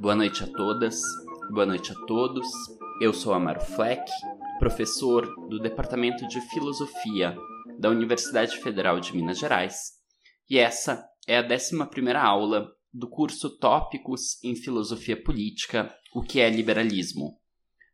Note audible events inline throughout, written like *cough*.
Boa noite a todas, boa noite a todos. Eu sou Amaro Fleck, professor do Departamento de Filosofia da Universidade Federal de Minas Gerais, e essa é a 11 aula do curso Tópicos em Filosofia Política: O que é liberalismo?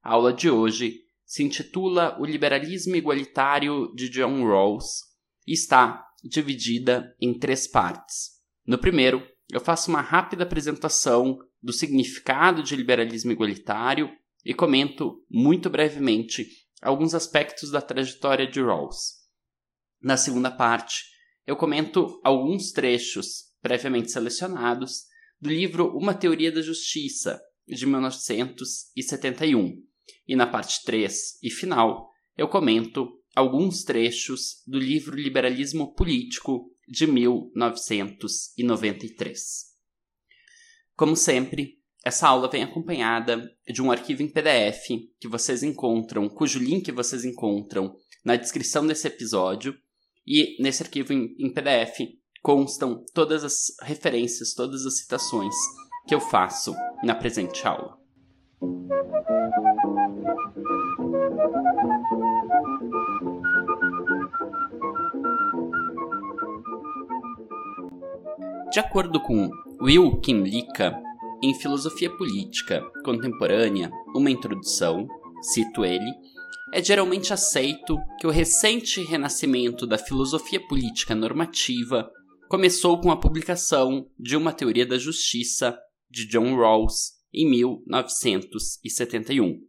A aula de hoje se intitula O Liberalismo Igualitário de John Rawls e está dividida em três partes. No primeiro, eu faço uma rápida apresentação do significado de liberalismo igualitário e comento muito brevemente alguns aspectos da trajetória de Rawls. Na segunda parte, eu comento alguns trechos previamente selecionados do livro Uma Teoria da Justiça, de 1971. E na parte 3 e final, eu comento alguns trechos do livro Liberalismo Político, de 1993. Como sempre, essa aula vem acompanhada de um arquivo em PDF que vocês encontram, cujo link vocês encontram na descrição desse episódio. E nesse arquivo em, PDF constam todas as referências, todas as citações que eu faço na presente aula. De acordo com Will Kimlicka, em Filosofia Política Contemporânea, uma introdução, cito ele, é geralmente aceito que o recente renascimento da filosofia política normativa começou com a publicação de Uma Teoria da Justiça de John Rawls em 1971.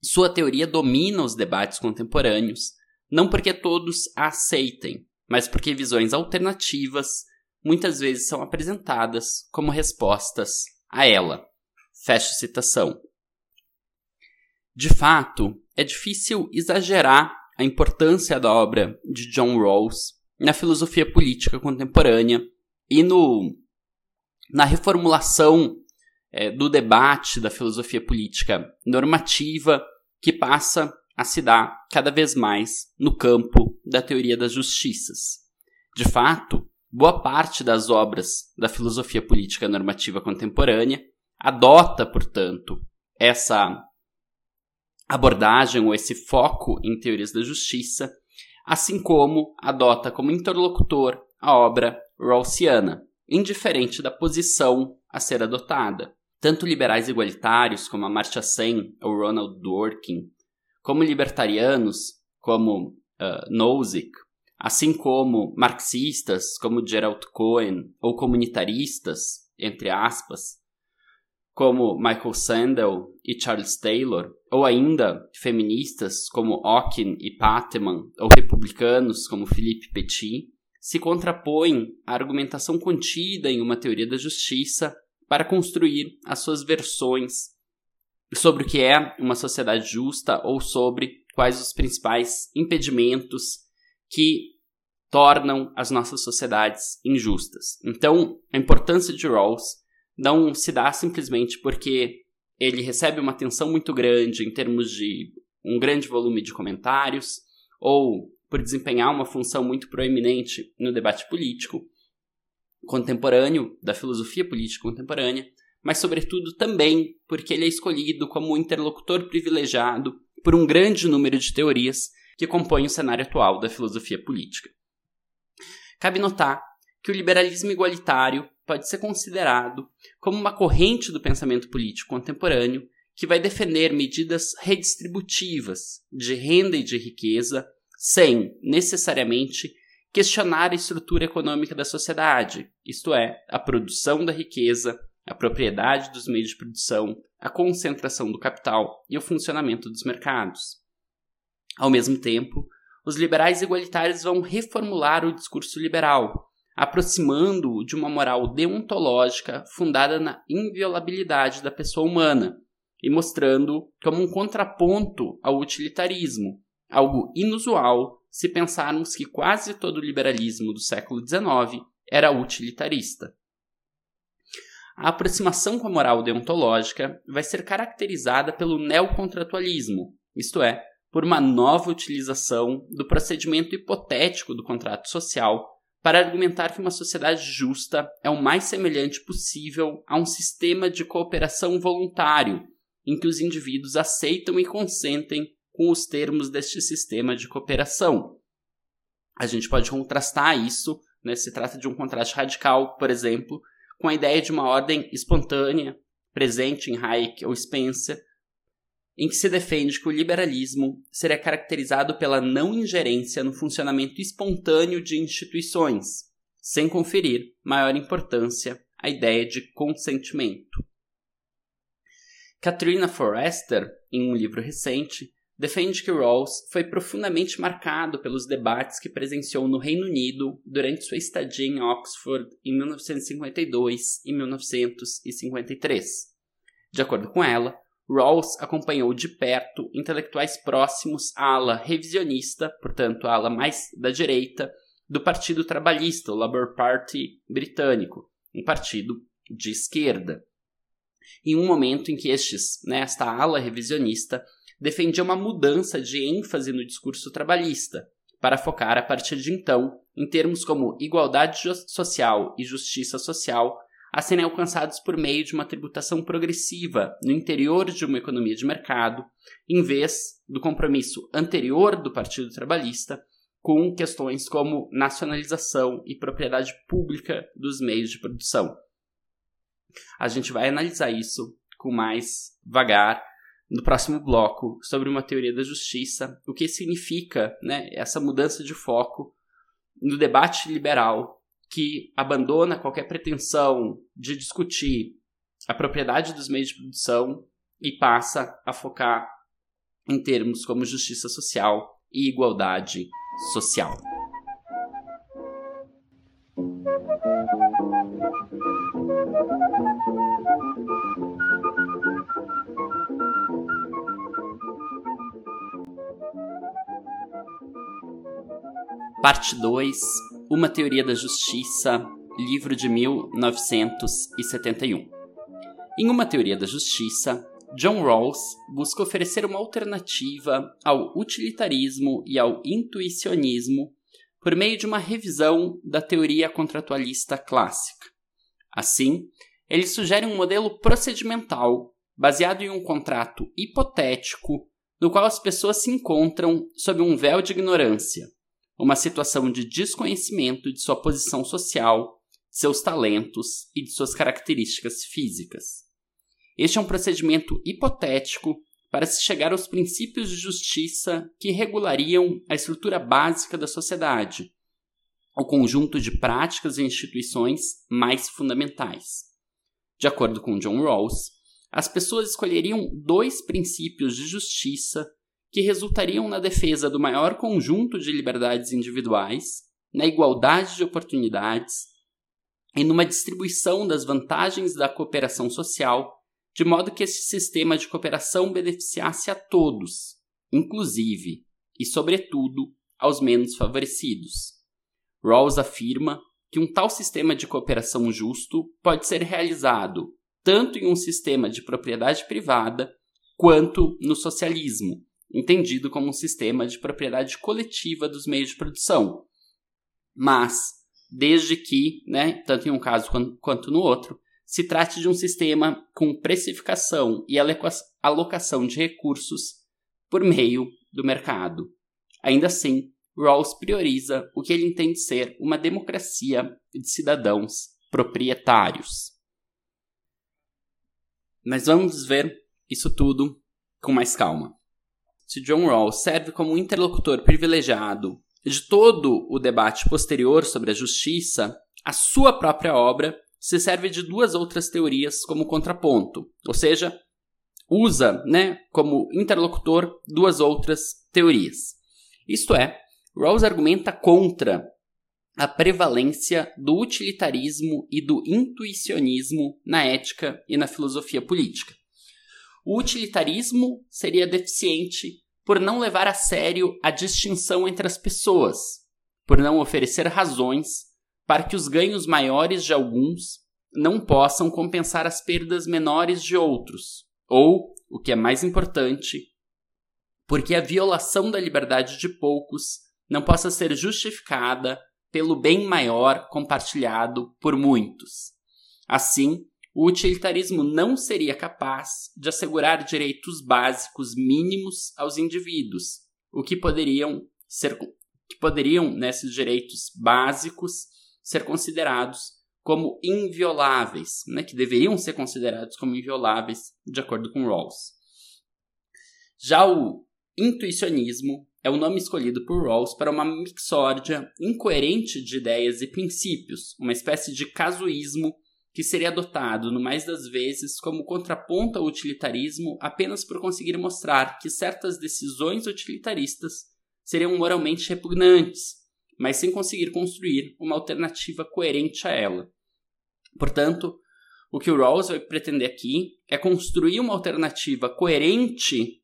Sua teoria domina os debates contemporâneos, não porque todos a aceitem, mas porque visões alternativas muitas vezes são apresentadas como respostas a ela. Fecha citação. De fato, é difícil exagerar a importância da obra de John Rawls na filosofia política contemporânea e no, na reformulação é, do debate da filosofia política normativa que passa a se dar cada vez mais no campo da teoria das justiças. De fato, boa parte das obras da filosofia política normativa contemporânea adota, portanto, essa abordagem ou esse foco em teorias da justiça, assim como adota como interlocutor a obra rawlsiana, indiferente da posição a ser adotada. Tanto liberais igualitários como Amartya Sen ou Ronald Dworkin, como libertarianos como uh, Nozick assim como marxistas como Gerald Cohen ou comunitaristas, entre aspas, como Michael Sandel e Charles Taylor, ou ainda feministas como Ockin e Pateman, ou republicanos como Philippe Petit, se contrapõem à argumentação contida em uma teoria da justiça para construir as suas versões sobre o que é uma sociedade justa ou sobre quais os principais impedimentos que tornam as nossas sociedades injustas. Então, a importância de Rawls não se dá simplesmente porque ele recebe uma atenção muito grande em termos de um grande volume de comentários ou por desempenhar uma função muito proeminente no debate político contemporâneo, da filosofia política contemporânea, mas sobretudo também porque ele é escolhido como interlocutor privilegiado por um grande número de teorias que compõem o cenário atual da filosofia política. Cabe notar que o liberalismo igualitário pode ser considerado como uma corrente do pensamento político contemporâneo que vai defender medidas redistributivas de renda e de riqueza sem, necessariamente, questionar a estrutura econômica da sociedade, isto é, a produção da riqueza, a propriedade dos meios de produção, a concentração do capital e o funcionamento dos mercados. Ao mesmo tempo, os liberais igualitários vão reformular o discurso liberal, aproximando-o de uma moral deontológica fundada na inviolabilidade da pessoa humana e mostrando como um contraponto ao utilitarismo, algo inusual se pensarmos que quase todo o liberalismo do século XIX era utilitarista. A aproximação com a moral deontológica vai ser caracterizada pelo neocontratualismo, isto é, por uma nova utilização do procedimento hipotético do contrato social para argumentar que uma sociedade justa é o mais semelhante possível a um sistema de cooperação voluntário, em que os indivíduos aceitam e consentem com os termos deste sistema de cooperação. A gente pode contrastar isso, né, se trata de um contraste radical, por exemplo, com a ideia de uma ordem espontânea, presente em Hayek ou Spencer, em que se defende que o liberalismo seria caracterizado pela não ingerência no funcionamento espontâneo de instituições, sem conferir maior importância à ideia de consentimento. Katrina Forrester, em um livro recente, defende que Rawls foi profundamente marcado pelos debates que presenciou no Reino Unido durante sua estadia em Oxford em 1952 e 1953. De acordo com ela, Rawls acompanhou de perto intelectuais próximos à ala revisionista, portanto, a ala mais da direita, do Partido Trabalhista, o Labour Party britânico, um partido de esquerda. Em um momento em que estes, né, esta ala revisionista defendia uma mudança de ênfase no discurso trabalhista, para focar a partir de então em termos como igualdade social e justiça social a serem alcançados por meio de uma tributação progressiva no interior de uma economia de mercado, em vez do compromisso anterior do Partido Trabalhista com questões como nacionalização e propriedade pública dos meios de produção. A gente vai analisar isso com mais vagar no próximo bloco sobre uma teoria da justiça, o que significa né, essa mudança de foco no debate liberal que abandona qualquer pretensão de discutir a propriedade dos meios de produção e passa a focar em termos como justiça social e igualdade social. Parte 2 Uma Teoria da Justiça, livro de 1971. Em Uma Teoria da Justiça, John Rawls busca oferecer uma alternativa ao utilitarismo e ao intuicionismo por meio de uma revisão da teoria contratualista clássica. Assim, ele sugere um modelo procedimental baseado em um contrato hipotético no qual as pessoas se encontram sob um véu de ignorância uma situação de desconhecimento de sua posição social, de seus talentos e de suas características físicas. Este é um procedimento hipotético para se chegar aos princípios de justiça que regulariam a estrutura básica da sociedade, o conjunto de práticas e instituições mais fundamentais. De acordo com John Rawls, as pessoas escolheriam dois princípios de justiça que resultariam na defesa do maior conjunto de liberdades individuais, na igualdade de oportunidades e numa distribuição das vantagens da cooperação social, de modo que esse sistema de cooperação beneficiasse a todos, inclusive e, sobretudo, aos menos favorecidos. Rawls afirma que um tal sistema de cooperação justo pode ser realizado tanto em um sistema de propriedade privada quanto no socialismo, entendido como um sistema de propriedade coletiva dos meios de produção. Mas, desde que, né, tanto em um caso quanto no outro, se trate de um sistema com precificação e alocação de recursos por meio do mercado. Ainda assim, Rawls prioriza o que ele entende ser uma democracia de cidadãos proprietários. Mas vamos ver isso tudo com mais calma se John Rawls serve como interlocutor privilegiado de todo o debate posterior sobre a justiça, a sua própria obra se serve de duas outras teorias como contraponto, ou seja, usa né, como interlocutor duas outras teorias. Isto é, Rawls argumenta contra a prevalência do utilitarismo e do intuicionismo na ética e na filosofia política. O utilitarismo seria deficiente por não levar a sério a distinção entre as pessoas, por não oferecer razões para que os ganhos maiores de alguns não possam compensar as perdas menores de outros, ou, o que é mais importante, porque a violação da liberdade de poucos não possa ser justificada pelo bem maior compartilhado por muitos. Assim, o utilitarismo não seria capaz de assegurar direitos básicos mínimos aos indivíduos, o que poderiam ser que poderiam nesses direitos básicos ser considerados como invioláveis, né, que deveriam ser considerados como invioláveis de acordo com Rawls. Já o intuicionismo é o nome escolhido por Rawls para uma mixórdia incoerente de ideias e princípios, uma espécie de casuísmo que seria adotado, no mais das vezes, como contraponto ao utilitarismo apenas por conseguir mostrar que certas decisões utilitaristas seriam moralmente repugnantes, mas sem conseguir construir uma alternativa coerente a ela. Portanto, o que o Rawls vai pretender aqui é construir uma alternativa coerente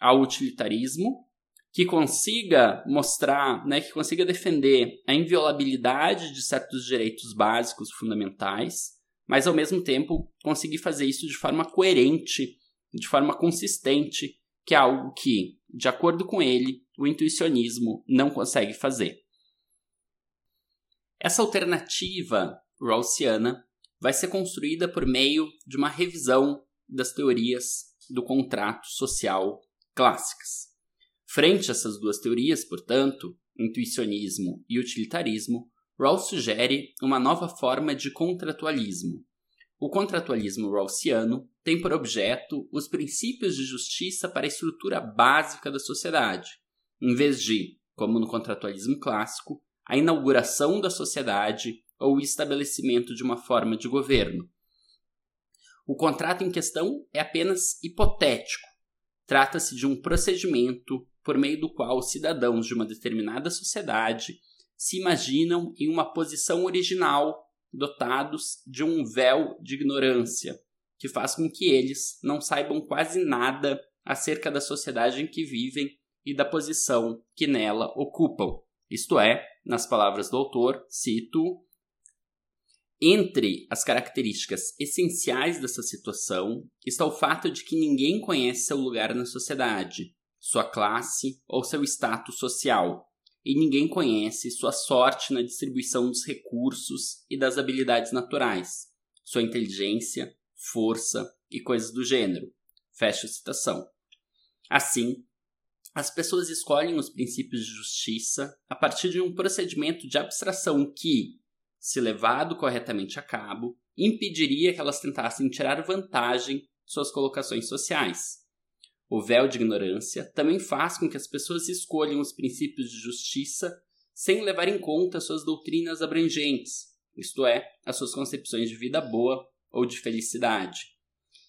ao utilitarismo, que consiga mostrar, né, que consiga defender a inviolabilidade de certos direitos básicos fundamentais, mas ao mesmo tempo conseguir fazer isso de forma coerente, de forma consistente, que é algo que, de acordo com ele, o intuicionismo não consegue fazer. Essa alternativa rawlsiana vai ser construída por meio de uma revisão das teorias do contrato social clássicas. Frente a essas duas teorias, portanto, intuicionismo e utilitarismo, Rawls sugere uma nova forma de contratualismo. O contratualismo rawlsiano tem por objeto os princípios de justiça para a estrutura básica da sociedade, em vez de, como no contratualismo clássico, a inauguração da sociedade ou o estabelecimento de uma forma de governo. O contrato em questão é apenas hipotético, Trata-se de um procedimento por meio do qual os cidadãos de uma determinada sociedade se imaginam em uma posição original, dotados de um véu de ignorância, que faz com que eles não saibam quase nada acerca da sociedade em que vivem e da posição que nela ocupam. Isto é, nas palavras do autor, cito: entre as características essenciais dessa situação está o fato de que ninguém conhece seu lugar na sociedade, sua classe ou seu status social, e ninguém conhece sua sorte na distribuição dos recursos e das habilidades naturais, sua inteligência, força e coisas do gênero. Fecha a citação. Assim, as pessoas escolhem os princípios de justiça a partir de um procedimento de abstração que, se levado corretamente a cabo, impediria que elas tentassem tirar vantagem de suas colocações sociais. O véu de ignorância também faz com que as pessoas escolham os princípios de justiça sem levar em conta suas doutrinas abrangentes, isto é, as suas concepções de vida boa ou de felicidade.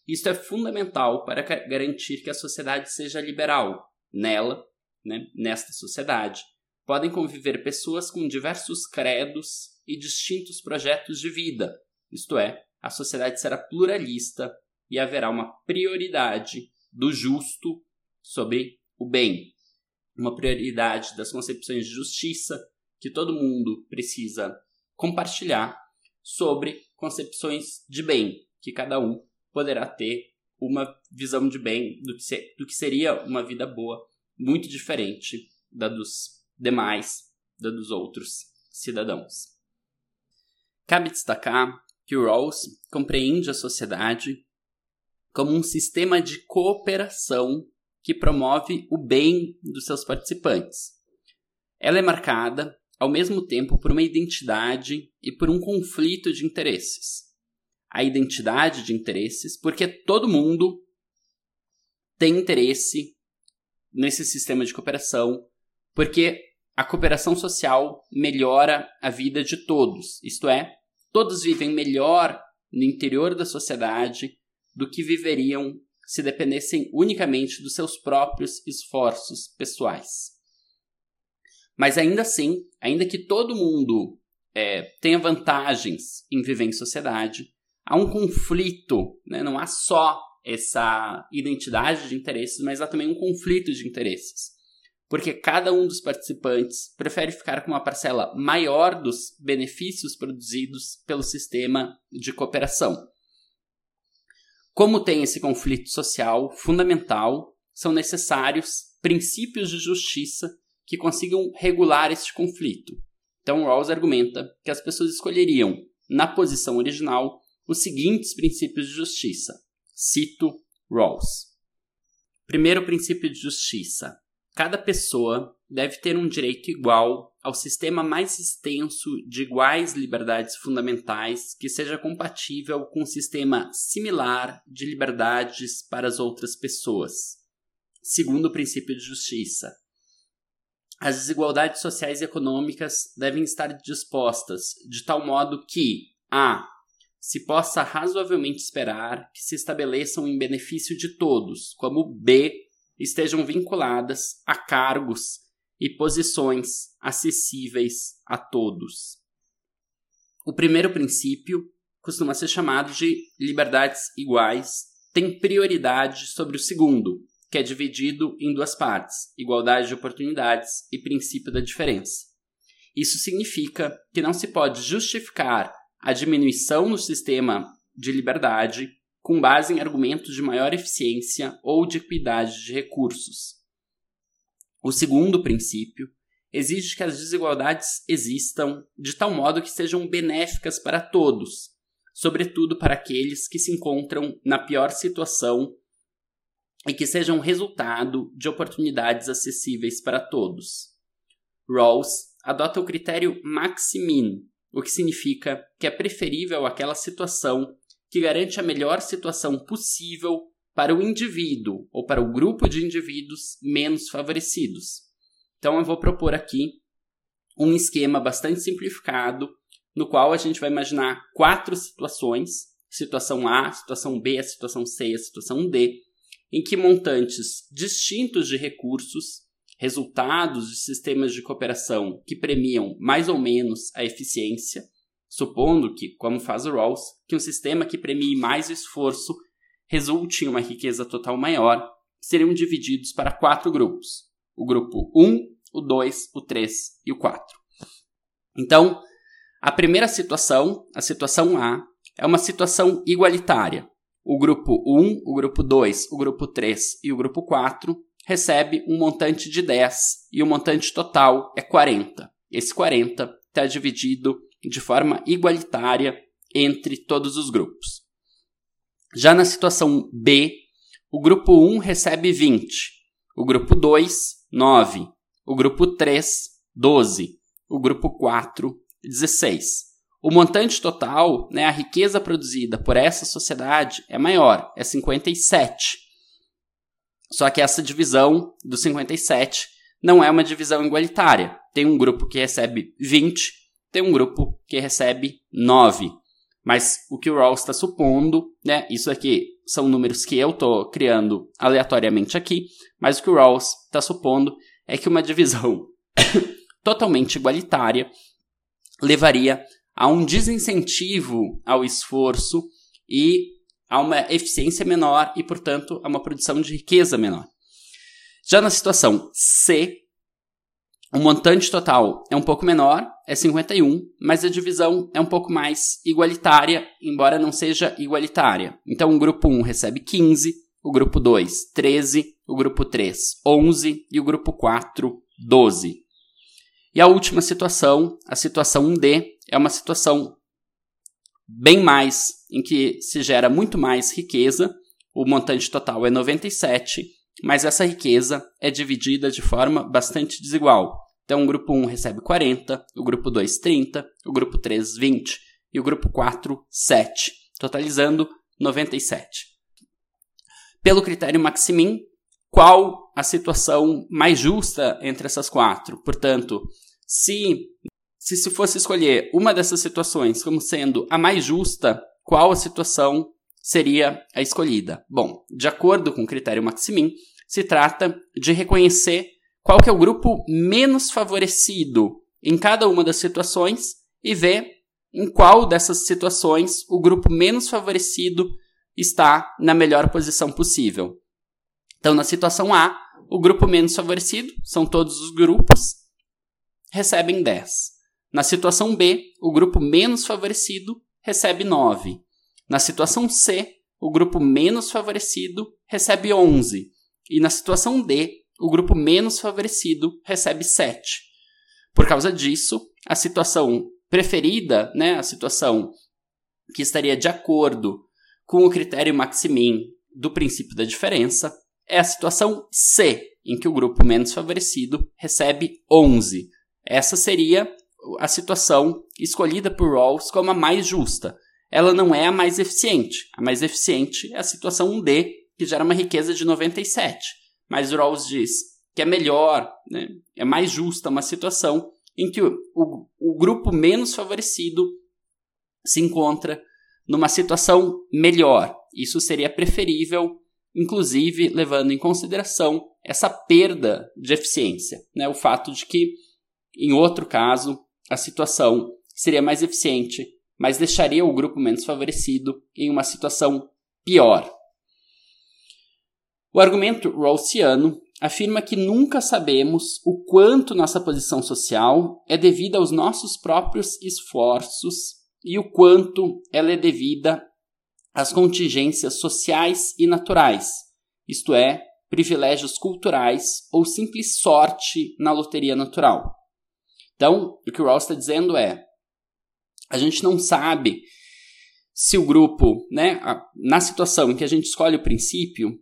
Isto é fundamental para garantir que a sociedade seja liberal. Nela, né, nesta sociedade, podem conviver pessoas com diversos credos e distintos projetos de vida, isto é, a sociedade será pluralista e haverá uma prioridade do justo sobre o bem, uma prioridade das concepções de justiça que todo mundo precisa compartilhar sobre concepções de bem, que cada um poderá ter uma visão de bem do que, ser, do que seria uma vida boa muito diferente da dos demais, da dos outros cidadãos. Cabe destacar que Rawls compreende a sociedade como um sistema de cooperação que promove o bem dos seus participantes. Ela é marcada, ao mesmo tempo, por uma identidade e por um conflito de interesses. A identidade de interesses, porque todo mundo tem interesse nesse sistema de cooperação, porque a cooperação social melhora a vida de todos, isto é, Todos vivem melhor no interior da sociedade do que viveriam se dependessem unicamente dos seus próprios esforços pessoais. Mas ainda assim, ainda que todo mundo é, tenha vantagens em viver em sociedade, há um conflito, né? não há só essa identidade de interesses, mas há também um conflito de interesses porque cada um dos participantes prefere ficar com uma parcela maior dos benefícios produzidos pelo sistema de cooperação. Como tem esse conflito social fundamental, são necessários princípios de justiça que consigam regular este conflito. Então, Rawls argumenta que as pessoas escolheriam, na posição original, os seguintes princípios de justiça. Cito Rawls. Primeiro princípio de justiça: cada pessoa deve ter um direito igual ao sistema mais extenso de iguais liberdades fundamentais que seja compatível com um sistema similar de liberdades para as outras pessoas. Segundo o princípio de justiça, as desigualdades sociais e econômicas devem estar dispostas de tal modo que a se possa razoavelmente esperar que se estabeleçam em benefício de todos, como b estejam vinculadas a cargos e posições acessíveis a todos. O primeiro princípio costuma ser chamado de liberdades iguais, tem prioridade sobre o segundo, que é dividido em duas partes: igualdade de oportunidades e princípio da diferença. Isso significa que não se pode justificar a diminuição no sistema de liberdade com base em argumentos de maior eficiência ou de equidade de recursos. O segundo princípio exige que as desigualdades existam de tal modo que sejam benéficas para todos, sobretudo para aqueles que se encontram na pior situação e que sejam resultado de oportunidades acessíveis para todos. Rawls adota o critério maximin, o que significa que é preferível aquela situação que garante a melhor situação possível para o indivíduo ou para o grupo de indivíduos menos favorecidos. Então eu vou propor aqui um esquema bastante simplificado no qual a gente vai imaginar quatro situações: situação A, situação B, situação C situação D, em que montantes distintos de recursos, resultados de sistemas de cooperação que premiam mais ou menos a eficiência, supondo que, como faz o Rawls, que um sistema que premie mais esforço resulte em uma riqueza total maior, seriam divididos para quatro grupos: o grupo 1, o 2, o 3 e o 4. Então, a primeira situação, a situação A, é uma situação igualitária, o grupo 1, o grupo 2, o grupo 3 e o grupo 4 recebe um montante de 10 e o montante total é 40. Esse 40 está dividido de forma igualitária entre todos os grupos. Já na situação B, o grupo 1 recebe 20, o grupo 2, 9, o grupo 3, 12, o grupo 4, 16 o montante total, né, a riqueza produzida por essa sociedade é maior, é 57. Só que essa divisão do 57 não é uma divisão igualitária. Tem um grupo que recebe 20, tem um grupo que recebe 9. Mas o que o Rawls está supondo, né, isso aqui são números que eu estou criando aleatoriamente aqui, mas o que o Rawls está supondo é que uma divisão *coughs* totalmente igualitária levaria há um desincentivo ao esforço e a uma eficiência menor e, portanto, a uma produção de riqueza menor. Já na situação C, o montante total é um pouco menor, é 51, mas a divisão é um pouco mais igualitária, embora não seja igualitária. Então, o grupo 1 recebe 15, o grupo 2, 13, o grupo 3, 11 e o grupo 4, 12. E a última situação, a situação 1D, é uma situação bem mais em que se gera muito mais riqueza. O montante total é 97, mas essa riqueza é dividida de forma bastante desigual. Então, o grupo 1 recebe 40, o grupo 2 30, o grupo 3 20 e o grupo 4 7, totalizando 97. Pelo critério Maximin, qual a situação mais justa entre essas quatro? Portanto, se se se fosse escolher uma dessas situações como sendo a mais justa, qual a situação seria a escolhida? Bom, de acordo com o critério Maximin, se trata de reconhecer qual que é o grupo menos favorecido em cada uma das situações e ver em qual dessas situações o grupo menos favorecido está na melhor posição possível. Então, na situação A, o grupo menos favorecido, são todos os grupos, recebem 10. Na situação B, o grupo menos favorecido recebe 9. Na situação C, o grupo menos favorecido recebe 11. E na situação D, o grupo menos favorecido recebe 7. Por causa disso, a situação preferida, né, a situação que estaria de acordo com o critério maximin do princípio da diferença, é a situação C, em que o grupo menos favorecido recebe 11. Essa seria a situação escolhida por Rawls como a mais justa. Ela não é a mais eficiente. A mais eficiente é a situação D, que gera uma riqueza de 97. Mas Rawls diz que é melhor, né, é mais justa uma situação em que o, o, o grupo menos favorecido se encontra numa situação melhor. Isso seria preferível, inclusive levando em consideração essa perda de eficiência, né? o fato de que, em outro caso, a situação seria mais eficiente, mas deixaria o grupo menos favorecido em uma situação pior. O argumento rawlsiano afirma que nunca sabemos o quanto nossa posição social é devida aos nossos próprios esforços e o quanto ela é devida às contingências sociais e naturais, isto é, privilégios culturais ou simples sorte na loteria natural. Então, o que o Rawls está dizendo é: a gente não sabe se o grupo, né, na situação em que a gente escolhe o princípio,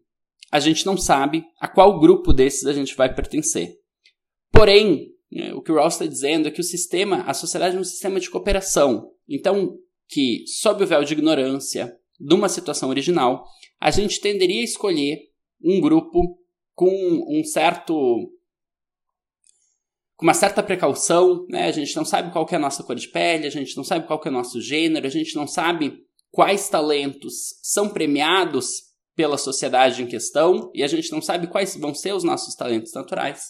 a gente não sabe a qual grupo desses a gente vai pertencer. Porém, né, o que o Rawls está dizendo é que o sistema, a sociedade é um sistema de cooperação. Então, que sob o véu de ignorância de uma situação original, a gente tenderia a escolher um grupo com um certo com uma certa precaução, né? A gente não sabe qual é a nossa cor de pele, a gente não sabe qual é o nosso gênero, a gente não sabe quais talentos são premiados pela sociedade em questão e a gente não sabe quais vão ser os nossos talentos naturais.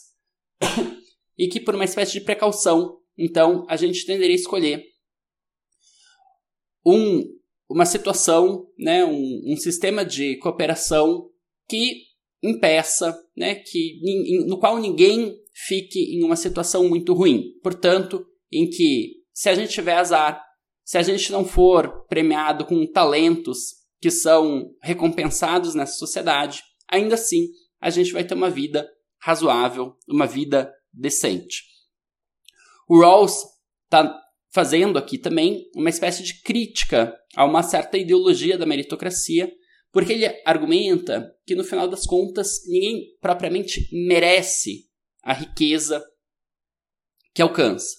*coughs* e que por uma espécie de precaução, então a gente tenderia a escolher um, uma situação, né, um, um sistema de cooperação que impeça, né, que, no qual ninguém fique em uma situação muito ruim. Portanto, em que se a gente tiver azar, se a gente não for premiado com talentos que são recompensados nessa sociedade, ainda assim a gente vai ter uma vida razoável, uma vida decente. O Rawls está fazendo aqui também uma espécie de crítica a uma certa ideologia da meritocracia porque ele argumenta que no final das contas ninguém propriamente merece a riqueza que alcança.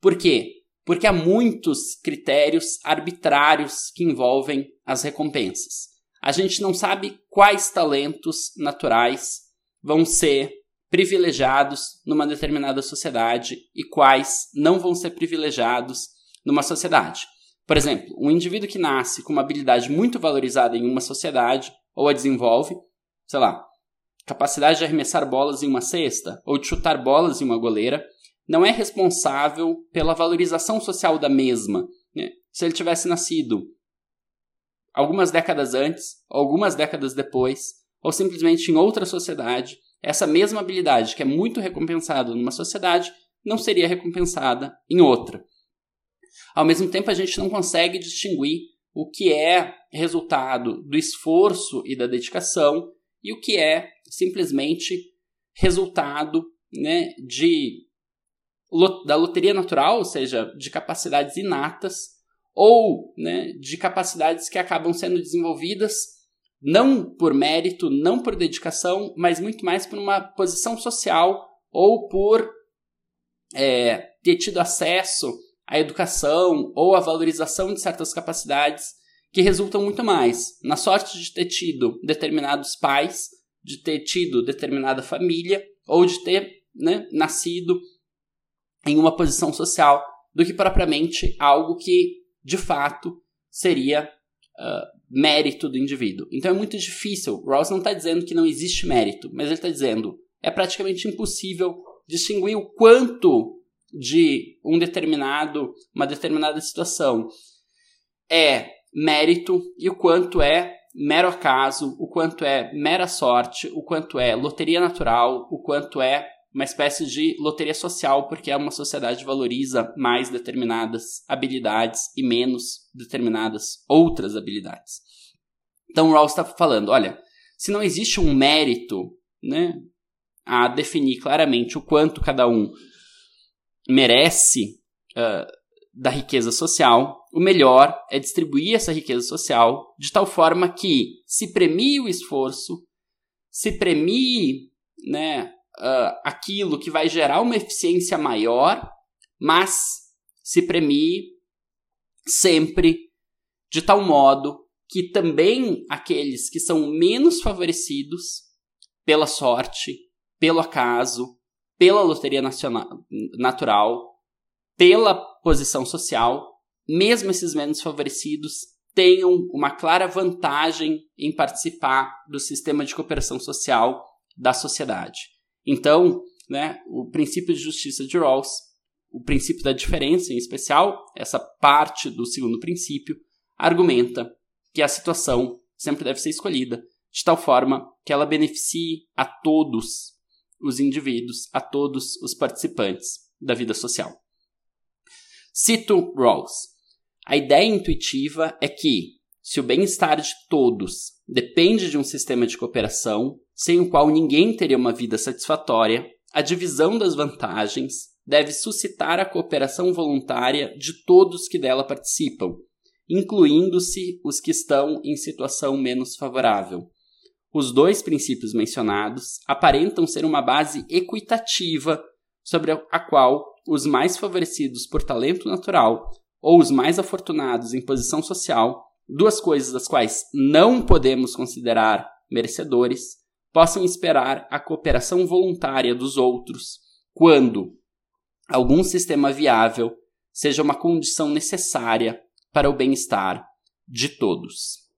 Por quê? Porque há muitos critérios arbitrários que envolvem as recompensas. A gente não sabe quais talentos naturais vão ser privilegiados numa determinada sociedade e quais não vão ser privilegiados numa sociedade. Por exemplo, um indivíduo que nasce com uma habilidade muito valorizada em uma sociedade ou a desenvolve, sei lá, capacidade de arremessar bolas em uma cesta ou de chutar bolas em uma goleira, não é responsável pela valorização social da mesma. Né? Se ele tivesse nascido algumas décadas antes, algumas décadas depois, ou simplesmente em outra sociedade, essa mesma habilidade que é muito recompensada numa sociedade não seria recompensada em outra. Ao mesmo tempo, a gente não consegue distinguir o que é resultado do esforço e da dedicação e o que é simplesmente resultado né, de, da loteria natural, ou seja, de capacidades inatas, ou né, de capacidades que acabam sendo desenvolvidas não por mérito, não por dedicação, mas muito mais por uma posição social ou por é, ter tido acesso a educação ou a valorização de certas capacidades que resultam muito mais na sorte de ter tido determinados pais, de ter tido determinada família ou de ter né, nascido em uma posição social do que propriamente algo que de fato seria uh, mérito do indivíduo. Então é muito difícil. Rawls não está dizendo que não existe mérito, mas ele está dizendo é praticamente impossível distinguir o quanto de um determinado, uma determinada situação é mérito e o quanto é mero acaso, o quanto é mera sorte, o quanto é loteria natural, o quanto é uma espécie de loteria social, porque é uma sociedade valoriza mais determinadas habilidades e menos determinadas outras habilidades. Então, Rawls está falando: olha, se não existe um mérito né, a definir claramente o quanto cada um merece uh, da riqueza social, o melhor é distribuir essa riqueza social de tal forma que se premie o esforço, se premie né, uh, aquilo que vai gerar uma eficiência maior, mas se premie sempre de tal modo que também aqueles que são menos favorecidos pela sorte, pelo acaso, pela loteria nacional, natural, pela posição social, mesmo esses menos favorecidos tenham uma clara vantagem em participar do sistema de cooperação social da sociedade. Então, né, o princípio de justiça de Rawls, o princípio da diferença em especial, essa parte do segundo princípio, argumenta que a situação sempre deve ser escolhida de tal forma que ela beneficie a todos os indivíduos, a todos os participantes da vida social. Cito Rawls. A ideia intuitiva é que, se o bem-estar de todos depende de um sistema de cooperação, sem o qual ninguém teria uma vida satisfatória, a divisão das vantagens deve suscitar a cooperação voluntária de todos que dela participam, incluindo-se os que estão em situação menos favorável. Os dois princípios mencionados aparentam ser uma base equitativa sobre a qual os mais favorecidos por talento natural ou os mais afortunados em posição social, duas coisas das quais não podemos considerar merecedores, possam esperar a cooperação voluntária dos outros quando algum sistema viável seja uma condição necessária para o bem-estar de todos.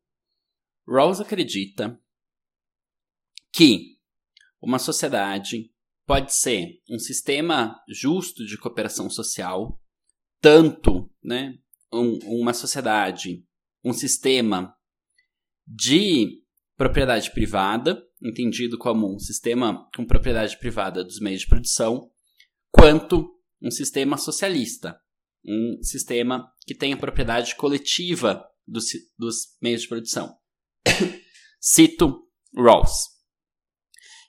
Rawls acredita que uma sociedade pode ser um sistema justo de cooperação social, tanto né, um, uma sociedade, um sistema de propriedade privada, entendido como um sistema com propriedade privada dos meios de produção, quanto um sistema socialista, um sistema que tenha propriedade coletiva dos, dos meios de produção. *coughs* Cito Rawls.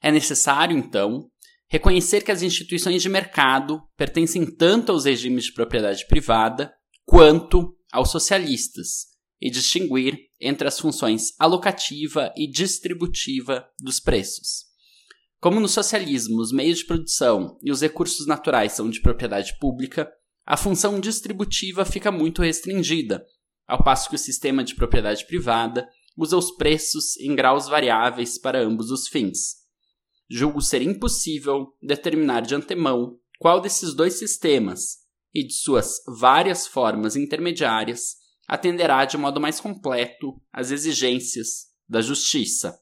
É necessário, então, reconhecer que as instituições de mercado pertencem tanto aos regimes de propriedade privada quanto aos socialistas e distinguir entre as funções alocativa e distributiva dos preços. Como no socialismo os meios de produção e os recursos naturais são de propriedade pública, a função distributiva fica muito restringida, ao passo que o sistema de propriedade privada usa os preços em graus variáveis para ambos os fins. Julgo ser impossível determinar de antemão qual desses dois sistemas e de suas várias formas intermediárias atenderá de modo mais completo às exigências da justiça.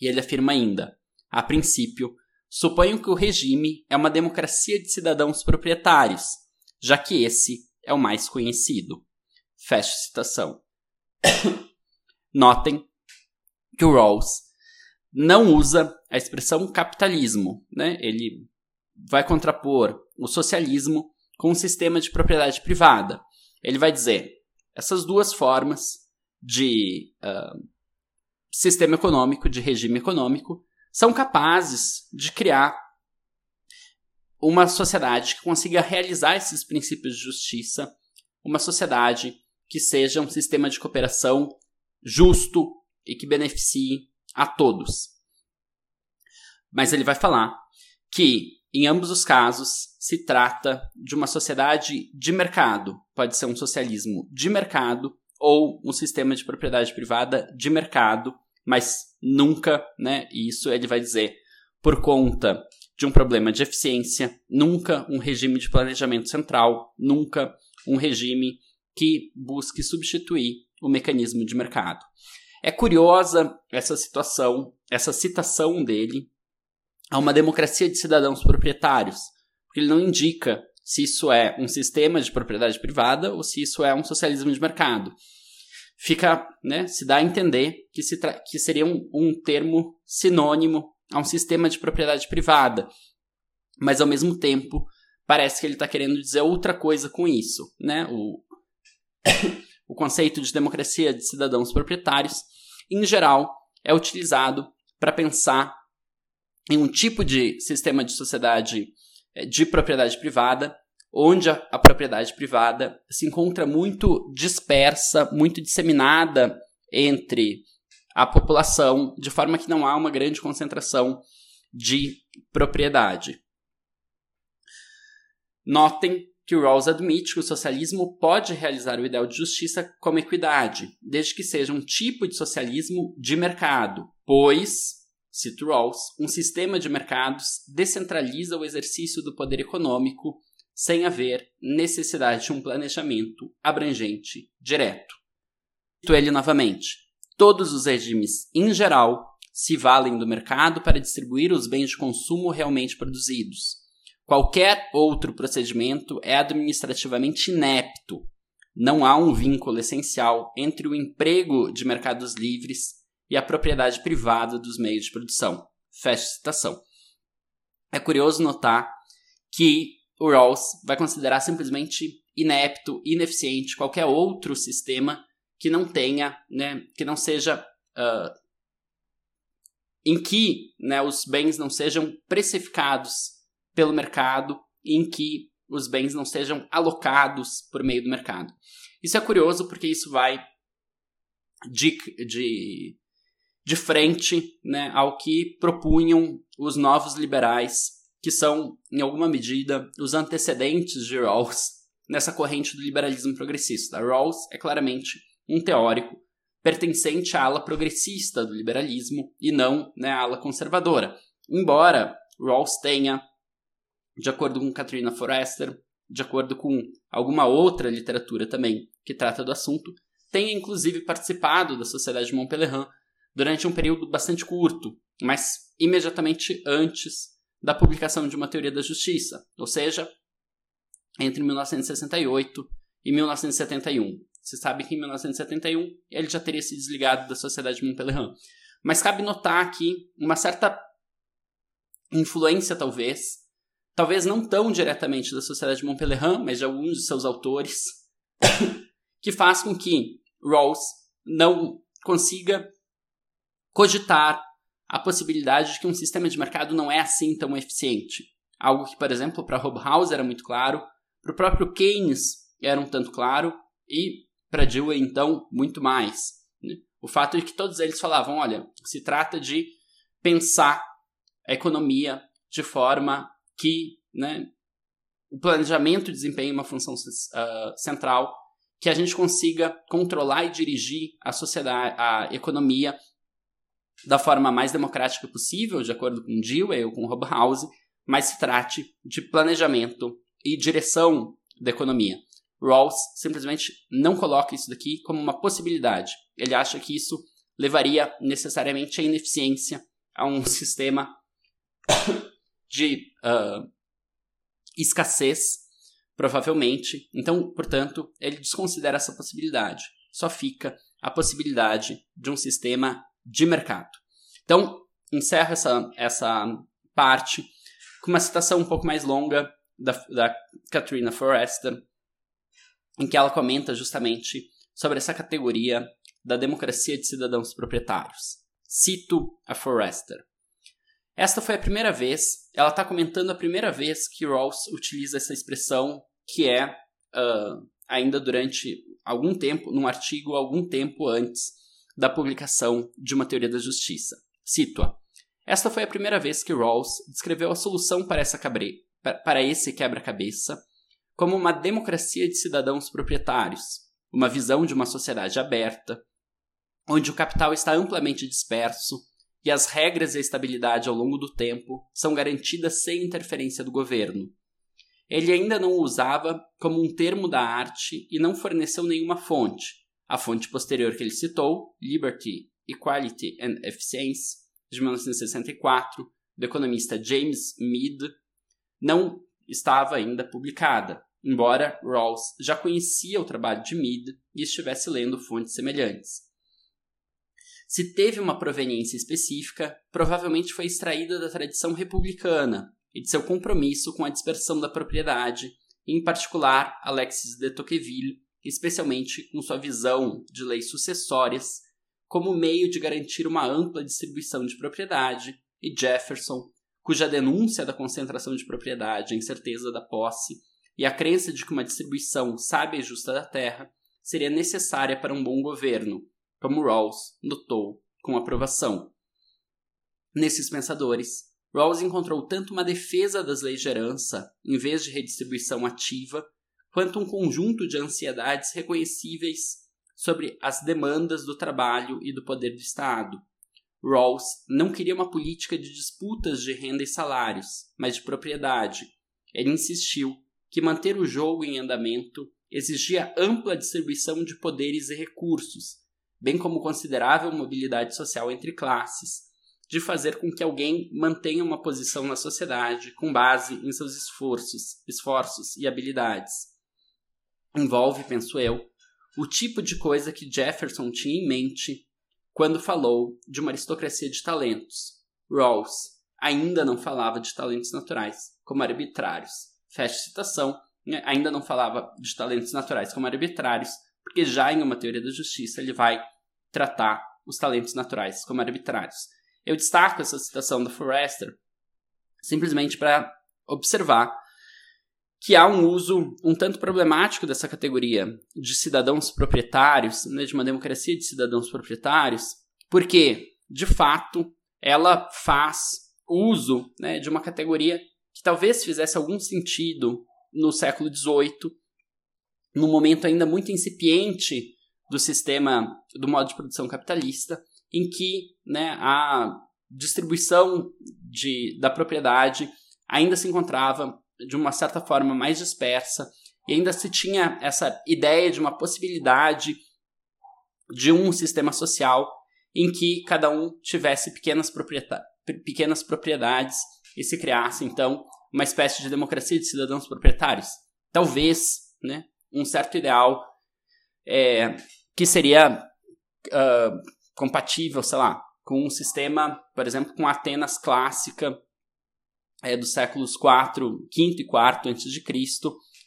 E ele afirma ainda: a princípio, suponho que o regime é uma democracia de cidadãos proprietários, já que esse é o mais conhecido. Fecha citação. *coughs* Notem que o Rawls não usa a expressão capitalismo, né? Ele vai contrapor o socialismo com um sistema de propriedade privada. Ele vai dizer essas duas formas de uh, sistema econômico, de regime econômico, são capazes de criar uma sociedade que consiga realizar esses princípios de justiça, uma sociedade que seja um sistema de cooperação justo e que beneficie a todos. Mas ele vai falar que, em ambos os casos, se trata de uma sociedade de mercado. Pode ser um socialismo de mercado ou um sistema de propriedade privada de mercado, mas nunca, né? E isso ele vai dizer por conta de um problema de eficiência, nunca um regime de planejamento central, nunca um regime que busque substituir o mecanismo de mercado. É curiosa essa situação, essa citação dele a uma democracia de cidadãos proprietários, porque ele não indica se isso é um sistema de propriedade privada ou se isso é um socialismo de mercado. Fica, né, se dá a entender que, se que seria um, um termo sinônimo a um sistema de propriedade privada, mas ao mesmo tempo parece que ele está querendo dizer outra coisa com isso, né? O, *coughs* o conceito de democracia de cidadãos proprietários, em geral, é utilizado para pensar em um tipo de sistema de sociedade eh, de propriedade privada, onde a, a propriedade privada se encontra muito dispersa, muito disseminada entre a população, de forma que não há uma grande concentração de propriedade. Notem que Rawls admite que o socialismo pode realizar o ideal de justiça como equidade, desde que seja um tipo de socialismo de mercado, pois, cito Rawls, um sistema de mercados descentraliza o exercício do poder econômico sem haver necessidade de um planejamento abrangente direto. Cito ele novamente. Todos os regimes, em geral, se valem do mercado para distribuir os bens de consumo realmente produzidos. Qualquer outro procedimento é administrativamente inepto. Não há um vínculo essencial entre o emprego de mercados livres e a propriedade privada dos meios de produção. Fecha citação. É curioso notar que o Rawls vai considerar simplesmente inepto, ineficiente qualquer outro sistema que não tenha, né, que não seja uh, em que né, os bens não sejam precificados pelo mercado e em que os bens não sejam alocados por meio do mercado. Isso é curioso porque isso vai de, de, de frente né, ao que propunham os novos liberais que são, em alguma medida, os antecedentes de Rawls nessa corrente do liberalismo progressista. Rawls é claramente um teórico pertencente à ala progressista do liberalismo e não né, à ala conservadora. Embora Rawls tenha, de acordo com Katrina Forrester, de acordo com alguma outra literatura também que trata do assunto, tenha inclusive participado da Sociedade de Montpellier durante um período bastante curto, mas imediatamente antes da publicação de uma teoria da justiça, ou seja, entre 1968 e 1971. Você sabe que em 1971 ele já teria se desligado da Sociedade de Montpellier. Mas cabe notar aqui uma certa influência, talvez, talvez não tão diretamente da Sociedade de Montpellier, mas de alguns de seus autores, *coughs* que faz com que Rawls não consiga cogitar a possibilidade de que um sistema de mercado não é assim tão eficiente. Algo que, por exemplo, para Hobhouse era muito claro, para o próprio Keynes era um tanto claro, e para Dewey, então, muito mais. Né? O fato de que todos eles falavam: olha, se trata de pensar a economia de forma que né, o planejamento desempenhe uma função uh, central, que a gente consiga controlar e dirigir a sociedade, a economia da forma mais democrática possível, de acordo com Dewey ou com Hobhouse, mas se trate de planejamento e direção da economia. Rawls simplesmente não coloca isso daqui como uma possibilidade. Ele acha que isso levaria necessariamente à ineficiência a um *laughs* sistema de uh, escassez, provavelmente. Então, portanto, ele desconsidera essa possibilidade. Só fica a possibilidade de um sistema de mercado. Então, encerro essa, essa parte com uma citação um pouco mais longa da, da Katrina Forrester, em que ela comenta justamente sobre essa categoria da democracia de cidadãos proprietários. Cito a Forrester. Esta foi a primeira vez, ela está comentando a primeira vez que Rawls utiliza essa expressão, que é uh, ainda durante algum tempo, num artigo algum tempo antes da publicação de uma teoria da justiça. Cito-a. Esta foi a primeira vez que Rawls descreveu a solução para, essa cabre... para esse quebra-cabeça como uma democracia de cidadãos proprietários, uma visão de uma sociedade aberta, onde o capital está amplamente disperso e as regras e a estabilidade ao longo do tempo são garantidas sem interferência do governo. Ele ainda não o usava como um termo da arte e não forneceu nenhuma fonte, a fonte posterior que ele citou, Liberty, Equality and Efficiency, de 1964, do economista James Mead, não estava ainda publicada, embora Rawls já conhecia o trabalho de Mead e estivesse lendo fontes semelhantes. Se teve uma proveniência específica, provavelmente foi extraída da tradição republicana e de seu compromisso com a dispersão da propriedade, em particular Alexis de Tocqueville especialmente com sua visão de leis sucessórias como meio de garantir uma ampla distribuição de propriedade, e Jefferson cuja denúncia da concentração de propriedade, a incerteza da posse e a crença de que uma distribuição sábia e justa da terra seria necessária para um bom governo, como Rawls notou com aprovação. Nesses pensadores, Rawls encontrou tanto uma defesa das leis de herança, em vez de redistribuição ativa, quanto um conjunto de ansiedades reconhecíveis sobre as demandas do trabalho e do poder do Estado. Rawls não queria uma política de disputas de renda e salários, mas de propriedade. Ele insistiu que manter o jogo em andamento exigia ampla distribuição de poderes e recursos, bem como considerável mobilidade social entre classes, de fazer com que alguém mantenha uma posição na sociedade com base em seus esforços, esforços e habilidades. Envolve, penso eu, o tipo de coisa que Jefferson tinha em mente quando falou de uma aristocracia de talentos. Rawls ainda não falava de talentos naturais como arbitrários, fecha citação, né, ainda não falava de talentos naturais como arbitrários, porque já em uma teoria da justiça ele vai tratar os talentos naturais como arbitrários. Eu destaco essa citação da Forrester simplesmente para observar que há um uso um tanto problemático dessa categoria de cidadãos proprietários, né, de uma democracia de cidadãos proprietários, porque, de fato, ela faz uso né, de uma categoria que talvez fizesse algum sentido no século XVIII, num momento ainda muito incipiente do sistema, do modo de produção capitalista, em que né, a distribuição de, da propriedade ainda se encontrava de uma certa forma mais dispersa e ainda se tinha essa ideia de uma possibilidade de um sistema social em que cada um tivesse pequenas, pequenas propriedades e se criasse, então, uma espécie de democracia de cidadãos proprietários. Talvez, né, um certo ideal é, que seria uh, compatível, sei lá, com um sistema, por exemplo, com Atenas clássica é, dos séculos 4, 5 e 4 a.C.,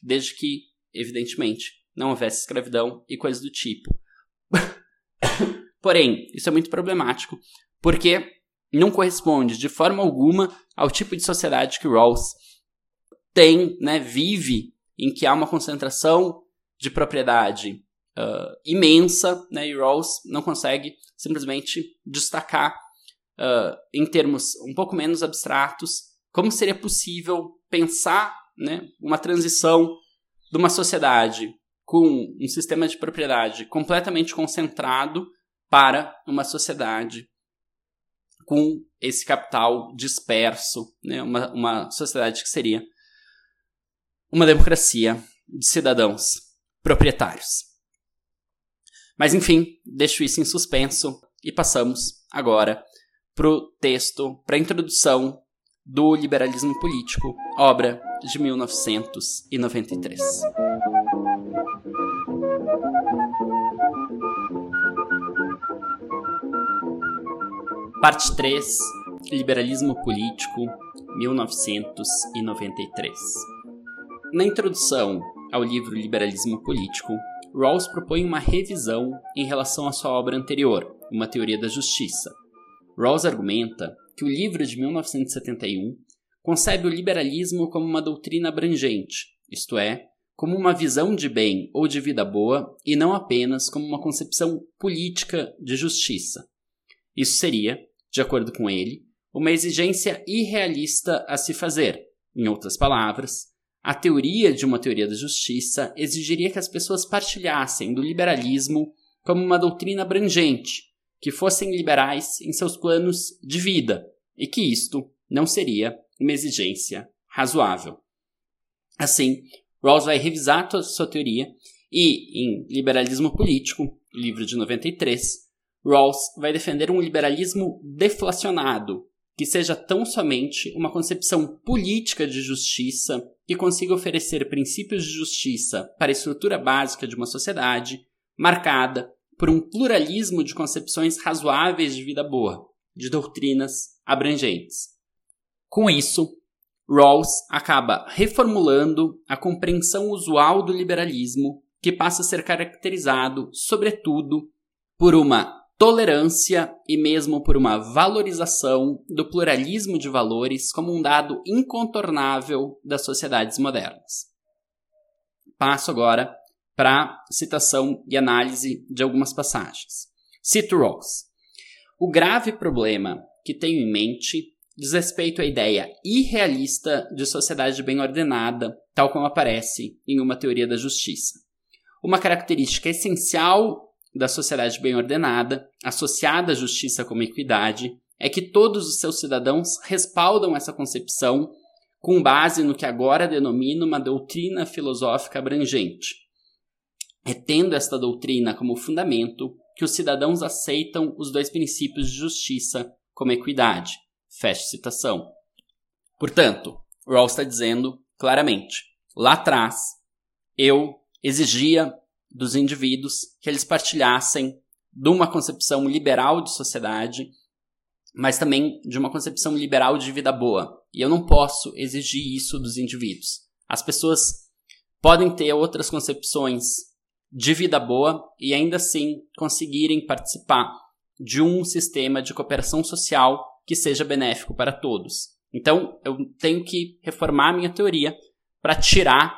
desde que, evidentemente, não houvesse escravidão e coisas do tipo. *coughs* Porém, isso é muito problemático, porque não corresponde de forma alguma ao tipo de sociedade que Rawls tem, né, vive, em que há uma concentração de propriedade uh, imensa, né, e Rawls não consegue simplesmente destacar uh, em termos um pouco menos abstratos como seria possível pensar né, uma transição de uma sociedade com um sistema de propriedade completamente concentrado para uma sociedade com esse capital disperso, né? uma, uma sociedade que seria uma democracia de cidadãos proprietários. Mas enfim, deixo isso em suspenso e passamos agora para o texto, para a introdução do liberalismo político, obra de 1993. Parte 3 Liberalismo Político, 1993. Na introdução ao livro Liberalismo Político, Rawls propõe uma revisão em relação à sua obra anterior, Uma Teoria da Justiça. Rawls argumenta que o livro de 1971 concebe o liberalismo como uma doutrina abrangente, isto é, como uma visão de bem ou de vida boa e não apenas como uma concepção política de justiça. Isso seria, de acordo com ele, uma exigência irrealista a se fazer. Em outras palavras, a teoria de uma teoria da justiça exigiria que as pessoas partilhassem do liberalismo como uma doutrina abrangente, que fossem liberais em seus planos de vida e que isto não seria uma exigência razoável. Assim, Rawls vai revisar sua teoria e, em Liberalismo Político, livro de 93, Rawls vai defender um liberalismo deflacionado, que seja tão somente uma concepção política de justiça que consiga oferecer princípios de justiça para a estrutura básica de uma sociedade, marcada por um pluralismo de concepções razoáveis de vida boa, de doutrinas abrangentes. Com isso, Rawls acaba reformulando a compreensão usual do liberalismo, que passa a ser caracterizado, sobretudo, por uma tolerância e mesmo por uma valorização do pluralismo de valores como um dado incontornável das sociedades modernas. Passo agora para citação e análise de algumas passagens. Cito Rawls. O grave problema que tenho em mente diz respeito à ideia irrealista de sociedade bem ordenada, tal como aparece em uma teoria da justiça. Uma característica essencial da sociedade bem ordenada, associada à justiça como equidade, é que todos os seus cidadãos respaldam essa concepção com base no que agora denomino uma doutrina filosófica abrangente. É tendo esta doutrina como fundamento que os cidadãos aceitam os dois princípios de justiça como equidade. Fecha citação. Portanto, Rawls está dizendo claramente: lá atrás, eu exigia dos indivíduos que eles partilhassem de uma concepção liberal de sociedade, mas também de uma concepção liberal de vida boa. E eu não posso exigir isso dos indivíduos. As pessoas podem ter outras concepções de vida boa e ainda assim conseguirem participar de um sistema de cooperação social que seja benéfico para todos. Então, eu tenho que reformar minha teoria para tirar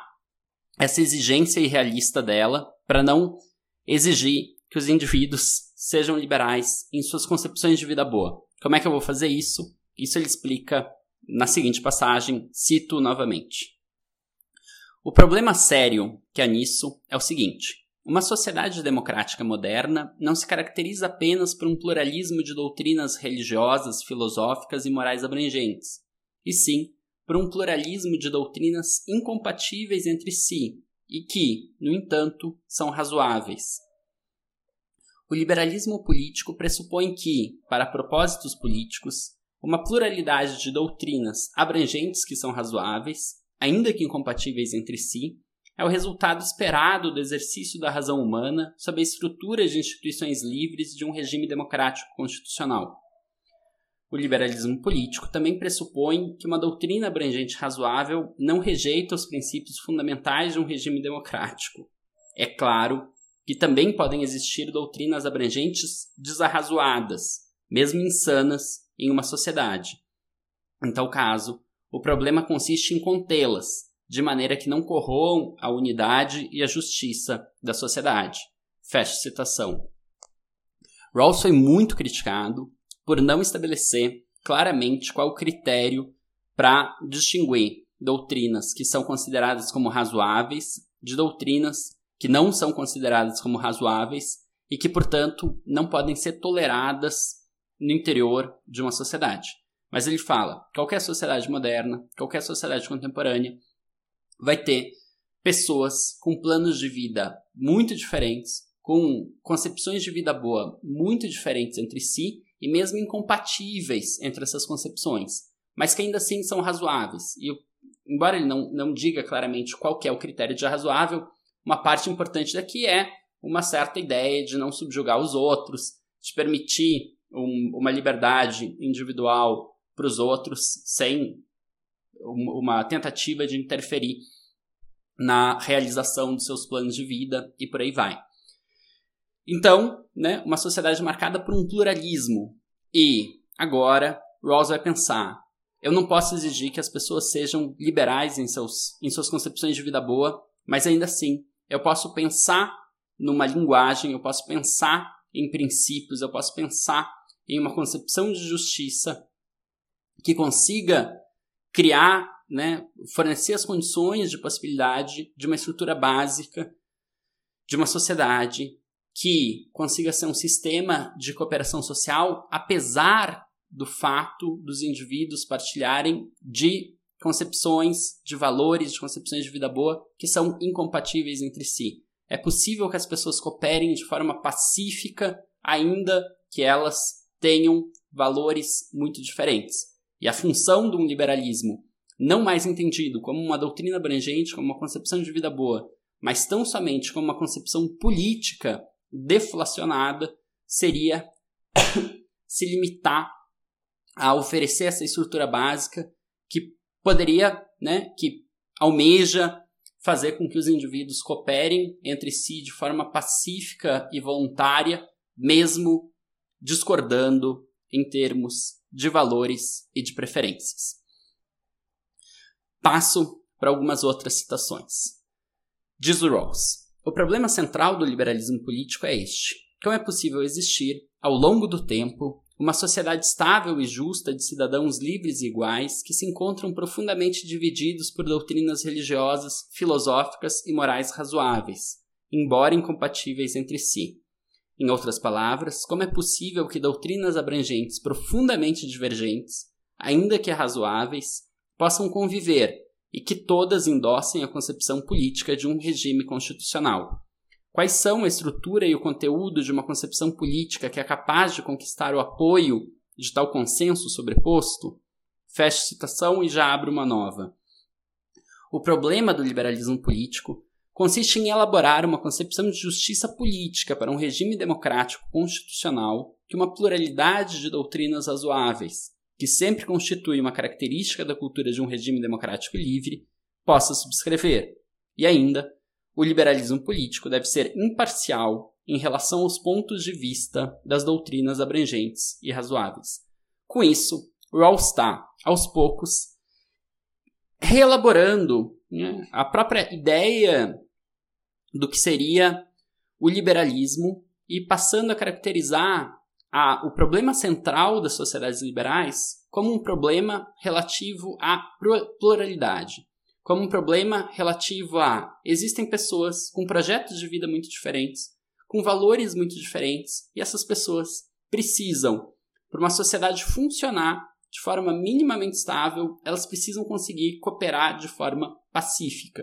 essa exigência irrealista dela para não exigir que os indivíduos sejam liberais em suas concepções de vida boa. Como é que eu vou fazer isso? Isso ele explica na seguinte passagem, cito novamente. O problema sério que há nisso é o seguinte: uma sociedade democrática moderna não se caracteriza apenas por um pluralismo de doutrinas religiosas, filosóficas e morais abrangentes, e sim por um pluralismo de doutrinas incompatíveis entre si, e que, no entanto, são razoáveis. O liberalismo político pressupõe que, para propósitos políticos, uma pluralidade de doutrinas abrangentes que são razoáveis, ainda que incompatíveis entre si, é o resultado esperado do exercício da razão humana sob a estrutura de instituições livres de um regime democrático constitucional. O liberalismo político também pressupõe que uma doutrina abrangente razoável não rejeita os princípios fundamentais de um regime democrático. É claro que também podem existir doutrinas abrangentes desarrazoadas, mesmo insanas, em uma sociedade. Em tal caso, o problema consiste em contê-las, de maneira que não corroam a unidade e a justiça da sociedade. Fecha citação. Rawls foi muito criticado por não estabelecer claramente qual o critério para distinguir doutrinas que são consideradas como razoáveis de doutrinas que não são consideradas como razoáveis e que, portanto, não podem ser toleradas no interior de uma sociedade. Mas ele fala: qualquer sociedade moderna, qualquer sociedade contemporânea vai ter pessoas com planos de vida muito diferentes, com concepções de vida boa muito diferentes entre si e mesmo incompatíveis entre essas concepções, mas que ainda assim são razoáveis. E embora ele não, não diga claramente qual é o critério de razoável, uma parte importante daqui é uma certa ideia de não subjugar os outros, de permitir um, uma liberdade individual para os outros sem uma tentativa de interferir na realização dos seus planos de vida e por aí vai. Então, né, uma sociedade marcada por um pluralismo. E agora, Rawls vai pensar: eu não posso exigir que as pessoas sejam liberais em, seus, em suas concepções de vida boa, mas ainda assim, eu posso pensar numa linguagem, eu posso pensar em princípios, eu posso pensar em uma concepção de justiça que consiga criar, né, fornecer as condições de possibilidade de uma estrutura básica de uma sociedade que consiga ser um sistema de cooperação social, apesar do fato dos indivíduos partilharem de concepções, de valores, de concepções de vida boa que são incompatíveis entre si. É possível que as pessoas cooperem de forma pacífica, ainda que elas tenham valores muito diferentes. E a função de um liberalismo, não mais entendido como uma doutrina abrangente, como uma concepção de vida boa, mas tão somente como uma concepção política deflacionada seria *coughs* se limitar a oferecer essa estrutura básica que poderia, né, que almeja fazer com que os indivíduos cooperem entre si de forma pacífica e voluntária, mesmo discordando em termos de valores e de preferências. Passo para algumas outras citações. Diz o Rawls: O problema central do liberalismo político é este: como é possível existir, ao longo do tempo, uma sociedade estável e justa de cidadãos livres e iguais que se encontram profundamente divididos por doutrinas religiosas, filosóficas e morais razoáveis, embora incompatíveis entre si. Em outras palavras, como é possível que doutrinas abrangentes profundamente divergentes, ainda que razoáveis, possam conviver e que todas endossem a concepção política de um regime constitucional? Quais são a estrutura e o conteúdo de uma concepção política que é capaz de conquistar o apoio de tal consenso sobreposto? Fecho citação e já abro uma nova. O problema do liberalismo político consiste em elaborar uma concepção de justiça política para um regime democrático constitucional que uma pluralidade de doutrinas razoáveis, que sempre constitui uma característica da cultura de um regime democrático livre, possa subscrever, e ainda o liberalismo político deve ser imparcial em relação aos pontos de vista das doutrinas abrangentes e razoáveis. Com isso, Rawls está, aos poucos, reelaborando né, a própria ideia do que seria o liberalismo e passando a caracterizar a, o problema central das sociedades liberais como um problema relativo à pluralidade como um problema relativo a existem pessoas com projetos de vida muito diferentes, com valores muito diferentes, e essas pessoas precisam, para uma sociedade funcionar de forma minimamente estável, elas precisam conseguir cooperar de forma pacífica.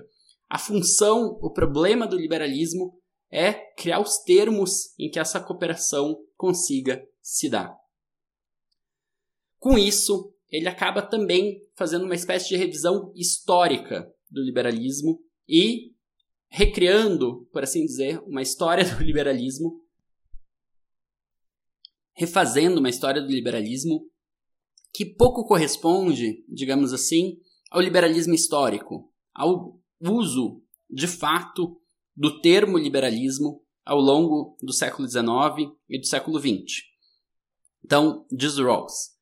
A função, o problema do liberalismo é criar os termos em que essa cooperação consiga se dar. Com isso, ele acaba também fazendo uma espécie de revisão histórica do liberalismo e recriando, por assim dizer, uma história do liberalismo, refazendo uma história do liberalismo que pouco corresponde, digamos assim, ao liberalismo histórico, ao uso de fato do termo liberalismo ao longo do século XIX e do século XX. Então, diz Rawls,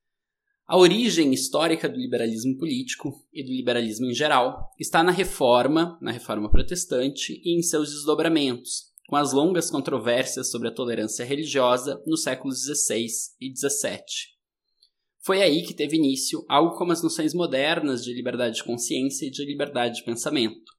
a origem histórica do liberalismo político e do liberalismo em geral está na reforma, na reforma protestante e em seus desdobramentos, com as longas controvérsias sobre a tolerância religiosa nos séculos XVI e XVII. Foi aí que teve início algo como as noções modernas de liberdade de consciência e de liberdade de pensamento.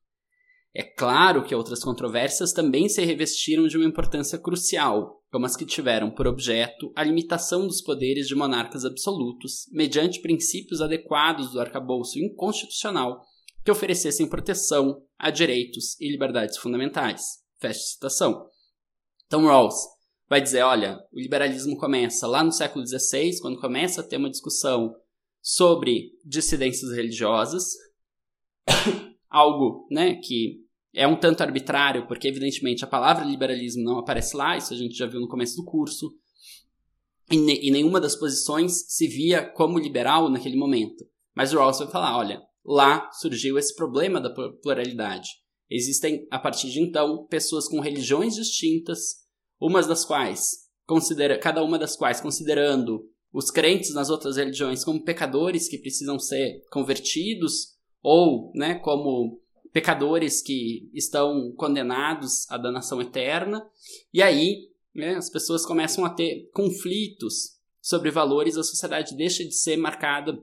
É claro que outras controvérsias também se revestiram de uma importância crucial, como as que tiveram por objeto a limitação dos poderes de monarcas absolutos, mediante princípios adequados do arcabouço inconstitucional que oferecessem proteção a direitos e liberdades fundamentais. Fecha citação. Então Rawls vai dizer, olha, o liberalismo começa lá no século XVI, quando começa a ter uma discussão sobre dissidências religiosas, *coughs* algo né, que é um tanto arbitrário, porque evidentemente a palavra liberalismo não aparece lá, isso a gente já viu no começo do curso, e, ne e nenhuma das posições se via como liberal naquele momento. Mas o Rawls vai falar, olha, lá surgiu esse problema da pluralidade. Existem, a partir de então, pessoas com religiões distintas, umas das quais, considera cada uma das quais considerando os crentes nas outras religiões como pecadores que precisam ser convertidos, ou né, como pecadores que estão condenados à danação eterna. E aí né, as pessoas começam a ter conflitos sobre valores, a sociedade deixa de ser marcada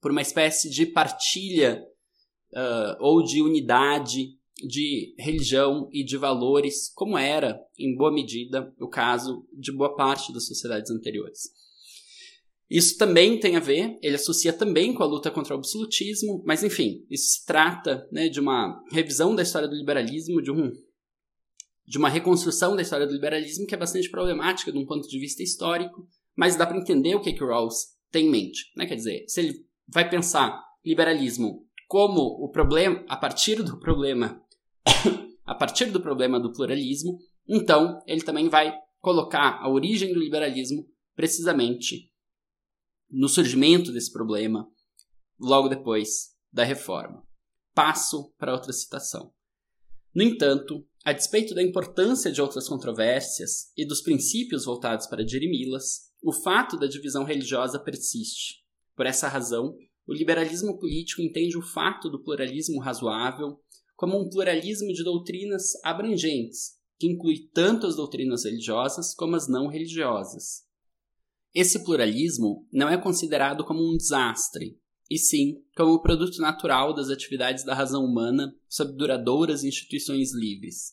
por uma espécie de partilha uh, ou de unidade de religião e de valores, como era, em boa medida, o caso de boa parte das sociedades anteriores. Isso também tem a ver, ele associa também com a luta contra o absolutismo, mas enfim, isso se trata né, de uma revisão da história do liberalismo, de, um, de uma reconstrução da história do liberalismo que é bastante problemática de um ponto de vista histórico, mas dá para entender o que, que o Rawls tem em mente. Né? Quer dizer, se ele vai pensar liberalismo como o problema, a partir do problema, *coughs* a partir do problema do pluralismo, então ele também vai colocar a origem do liberalismo precisamente no surgimento desse problema, logo depois da reforma. Passo para outra citação. No entanto, A despeito da importância de outras controvérsias e dos princípios voltados para dirimi-las, o fato da divisão religiosa persiste. Por essa razão, o liberalismo político entende o fato do pluralismo razoável como um pluralismo de doutrinas abrangentes, que inclui tanto as doutrinas religiosas como as não religiosas. Esse pluralismo não é considerado como um desastre, e sim como o produto natural das atividades da razão humana sob duradouras instituições livres.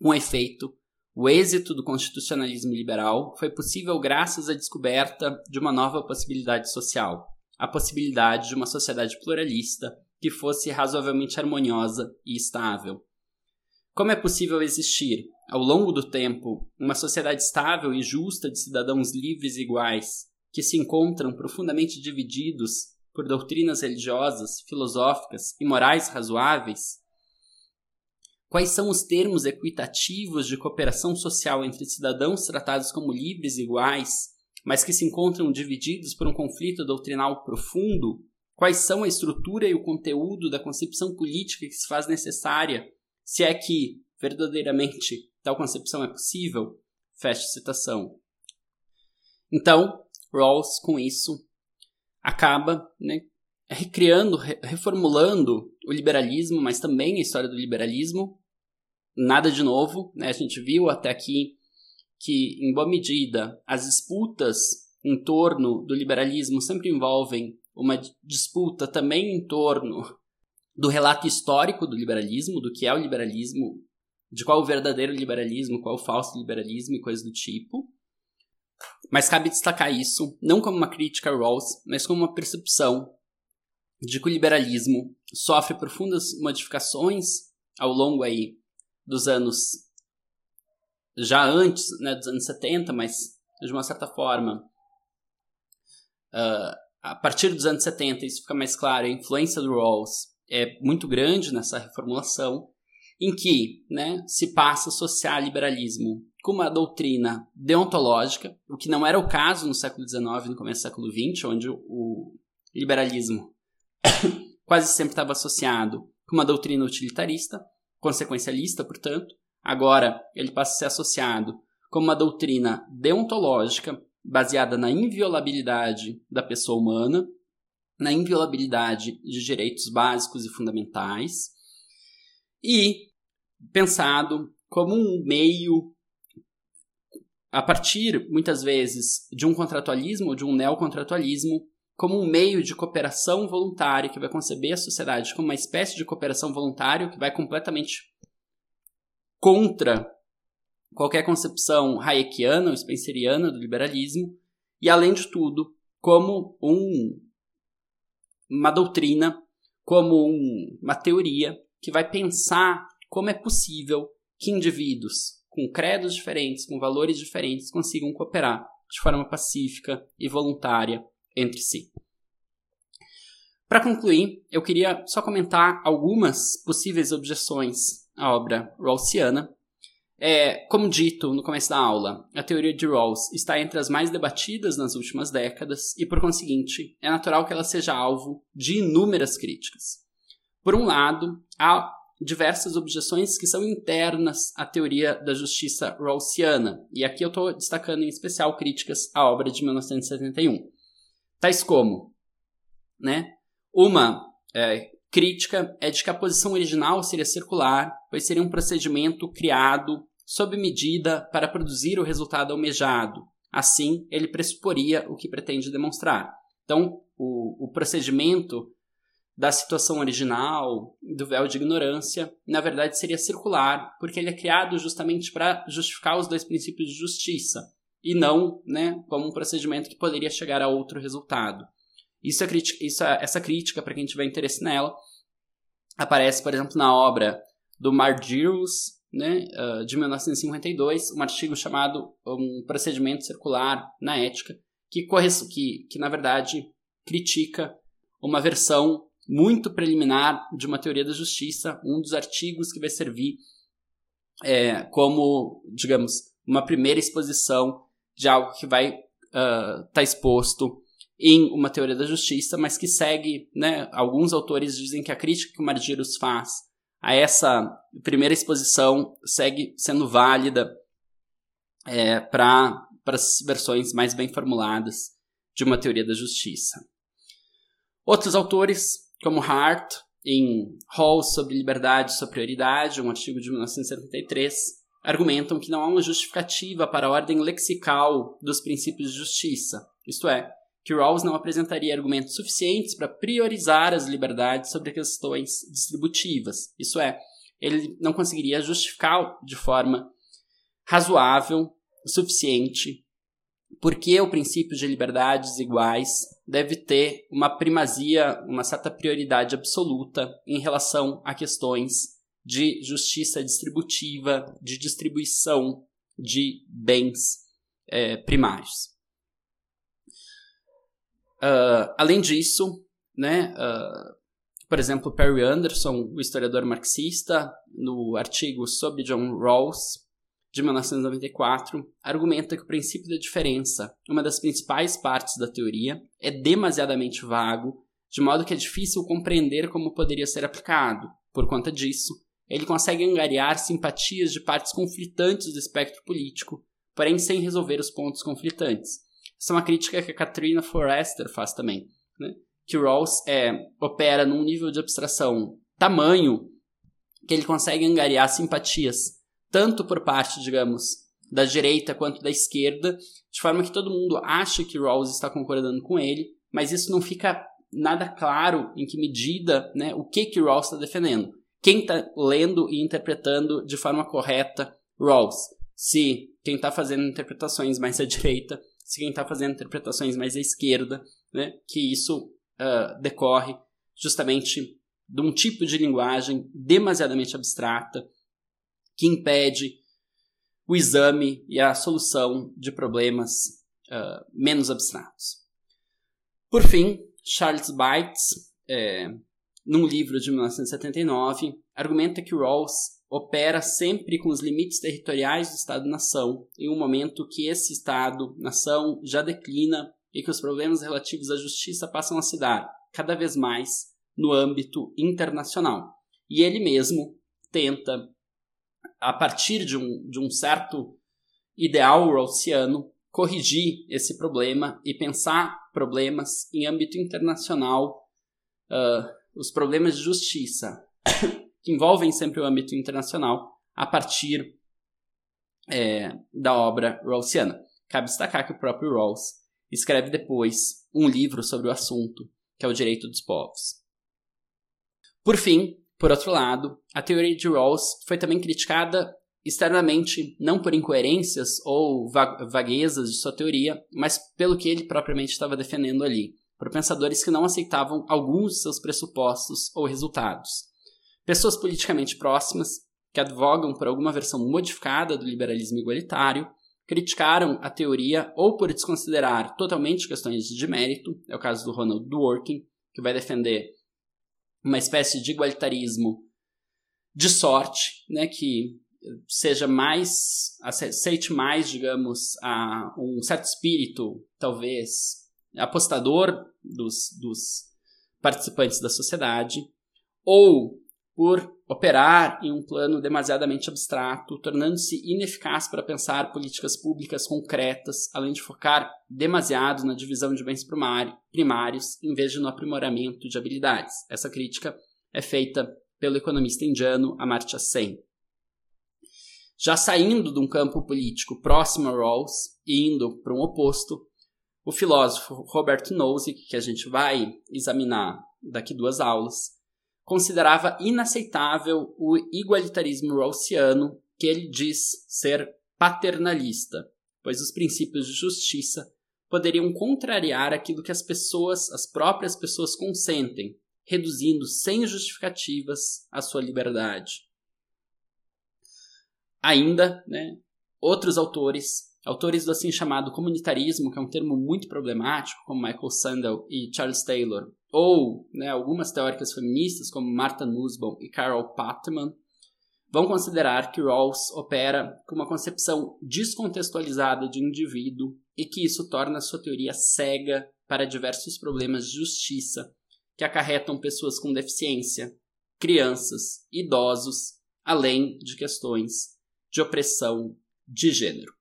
Com efeito, o êxito do constitucionalismo liberal foi possível graças à descoberta de uma nova possibilidade social, a possibilidade de uma sociedade pluralista que fosse razoavelmente harmoniosa e estável. Como é possível existir, ao longo do tempo, uma sociedade estável e justa de cidadãos livres e iguais, que se encontram profundamente divididos por doutrinas religiosas, filosóficas e morais razoáveis? Quais são os termos equitativos de cooperação social entre cidadãos tratados como livres e iguais, mas que se encontram divididos por um conflito doutrinal profundo? Quais são a estrutura e o conteúdo da concepção política que se faz necessária se é que, verdadeiramente, tal concepção é possível? Fecha citação. Então, Rawls, com isso, acaba né, recriando, reformulando o liberalismo, mas também a história do liberalismo. Nada de novo, né? a gente viu até aqui que, em boa medida, as disputas em torno do liberalismo sempre envolvem uma disputa também em torno do relato histórico do liberalismo, do que é o liberalismo, de qual o verdadeiro liberalismo, qual o falso liberalismo e coisas do tipo. Mas cabe destacar isso não como uma crítica a Rawls, mas como uma percepção de que o liberalismo sofre profundas modificações ao longo aí dos anos já antes né, dos anos 70, mas de uma certa forma uh, a partir dos anos 70 isso fica mais claro, a influência do Rawls é muito grande nessa reformulação, em que né, se passa a associar liberalismo com uma doutrina deontológica, o que não era o caso no século XIX e no começo do século XX, onde o liberalismo *coughs* quase sempre estava associado com uma doutrina utilitarista, consequencialista, portanto. Agora ele passa a ser associado com uma doutrina deontológica baseada na inviolabilidade da pessoa humana, na inviolabilidade de direitos básicos e fundamentais, e pensado como um meio a partir, muitas vezes, de um contratualismo ou de um neocontratualismo, como um meio de cooperação voluntária que vai conceber a sociedade como uma espécie de cooperação voluntária que vai completamente contra qualquer concepção hayekiana ou spenceriana do liberalismo, e além de tudo, como um, uma doutrina, como um, uma teoria que vai pensar como é possível que indivíduos com credos diferentes, com valores diferentes, consigam cooperar de forma pacífica e voluntária entre si. Para concluir, eu queria só comentar algumas possíveis objeções à obra rawlsiana é, como dito no começo da aula, a teoria de Rawls está entre as mais debatidas nas últimas décadas e, por conseguinte, é natural que ela seja alvo de inúmeras críticas. Por um lado, há diversas objeções que são internas à teoria da justiça rawlsiana, e aqui eu estou destacando em especial críticas à obra de 1971, tais como, né, uma é, crítica é de que a posição original seria circular, pois seria um procedimento criado sob medida para produzir o resultado almejado. Assim, ele pressuporia o que pretende demonstrar. Então, o, o procedimento da situação original, do véu de ignorância, na verdade seria circular, porque ele é criado justamente para justificar os dois princípios de justiça, e não né, como um procedimento que poderia chegar a outro resultado. Isso é isso é, essa crítica, para quem tiver interesse nela, aparece, por exemplo, na obra do Margirus, né, uh, de 1952, um artigo chamado Um Procedimento Circular na Ética, que, que, que na verdade critica uma versão muito preliminar de uma teoria da justiça, um dos artigos que vai servir é, como, digamos, uma primeira exposição de algo que vai estar uh, tá exposto em uma teoria da justiça, mas que segue, né, alguns autores dizem que a crítica que o Margirus faz a essa primeira exposição segue sendo válida é, para as versões mais bem formuladas de uma teoria da justiça. Outros autores, como Hart, em Hall sobre liberdade e sua prioridade, um artigo de 1973, argumentam que não há uma justificativa para a ordem lexical dos princípios de justiça, isto é, que Rawls não apresentaria argumentos suficientes para priorizar as liberdades sobre questões distributivas, isso é, ele não conseguiria justificar de forma razoável o suficiente porque o princípio de liberdades iguais deve ter uma primazia, uma certa prioridade absoluta em relação a questões de justiça distributiva, de distribuição de bens é, primários. Uh, além disso, né, uh, por exemplo, Perry Anderson, o historiador marxista, no artigo sobre John Rawls, de 1994, argumenta que o princípio da diferença, uma das principais partes da teoria, é demasiadamente vago, de modo que é difícil compreender como poderia ser aplicado. Por conta disso, ele consegue angariar simpatias de partes conflitantes do espectro político, porém sem resolver os pontos conflitantes. Essa é uma crítica que a Katrina Forrester faz também, né? que Rawls é, opera num nível de abstração tamanho que ele consegue angariar simpatias tanto por parte, digamos, da direita quanto da esquerda, de forma que todo mundo acha que Rawls está concordando com ele, mas isso não fica nada claro em que medida, né, o que que Rawls está defendendo. Quem está lendo e interpretando de forma correta Rawls? Se quem está fazendo interpretações mais à direita, se quem está fazendo interpretações mais à esquerda, né, que isso uh, decorre justamente de um tipo de linguagem demasiadamente abstrata, que impede o exame e a solução de problemas uh, menos abstratos. Por fim, Charles Bates, é, num livro de 1979, argumenta que Rawls opera sempre com os limites territoriais do Estado-nação, em um momento que esse Estado-nação já declina e que os problemas relativos à justiça passam a se dar cada vez mais no âmbito internacional. E ele mesmo tenta a partir de um, de um certo ideal rawlsiano, corrigir esse problema e pensar problemas em âmbito internacional, uh, os problemas de justiça, *coughs* que envolvem sempre o âmbito internacional, a partir é, da obra rawlsiana. Cabe destacar que o próprio Rawls escreve depois um livro sobre o assunto, que é o Direito dos Povos. Por fim, por outro lado, a teoria de Rawls foi também criticada externamente não por incoerências ou vaguezas de sua teoria, mas pelo que ele propriamente estava defendendo ali, por pensadores que não aceitavam alguns de seus pressupostos ou resultados. Pessoas politicamente próximas, que advogam por alguma versão modificada do liberalismo igualitário, criticaram a teoria ou por desconsiderar totalmente questões de mérito, é o caso do Ronald Dworkin, que vai defender uma espécie de igualitarismo de sorte, né, que seja mais aceite mais, digamos, a um certo espírito, talvez apostador dos, dos participantes da sociedade, ou por operar em um plano demasiadamente abstrato, tornando-se ineficaz para pensar políticas públicas concretas, além de focar demasiado na divisão de bens primários, em vez de no aprimoramento de habilidades. Essa crítica é feita pelo economista indiano Amartya Sen. Já saindo de um campo político próximo a Rawls e indo para um oposto, o filósofo Robert Nozick, que a gente vai examinar daqui duas aulas, considerava inaceitável o igualitarismo rawlsiano, que ele diz ser paternalista, pois os princípios de justiça poderiam contrariar aquilo que as pessoas, as próprias pessoas consentem, reduzindo sem justificativas a sua liberdade. Ainda, né, outros autores, autores do assim chamado comunitarismo, que é um termo muito problemático, como Michael Sandel e Charles Taylor, ou né, algumas teóricas feministas, como Martha Nussbaum e Carol Patman, vão considerar que Rawls opera com uma concepção descontextualizada de indivíduo e que isso torna sua teoria cega para diversos problemas de justiça que acarretam pessoas com deficiência, crianças, idosos, além de questões de opressão de gênero.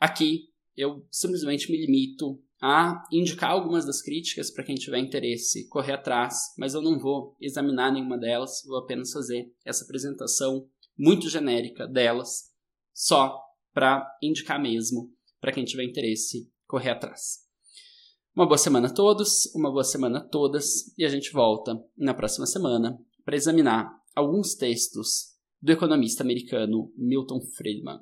Aqui eu simplesmente me limito a indicar algumas das críticas para quem tiver interesse correr atrás, mas eu não vou examinar nenhuma delas, vou apenas fazer essa apresentação muito genérica delas, só para indicar mesmo para quem tiver interesse correr atrás. Uma boa semana a todos, uma boa semana a todas, e a gente volta na próxima semana para examinar alguns textos do economista americano Milton Friedman.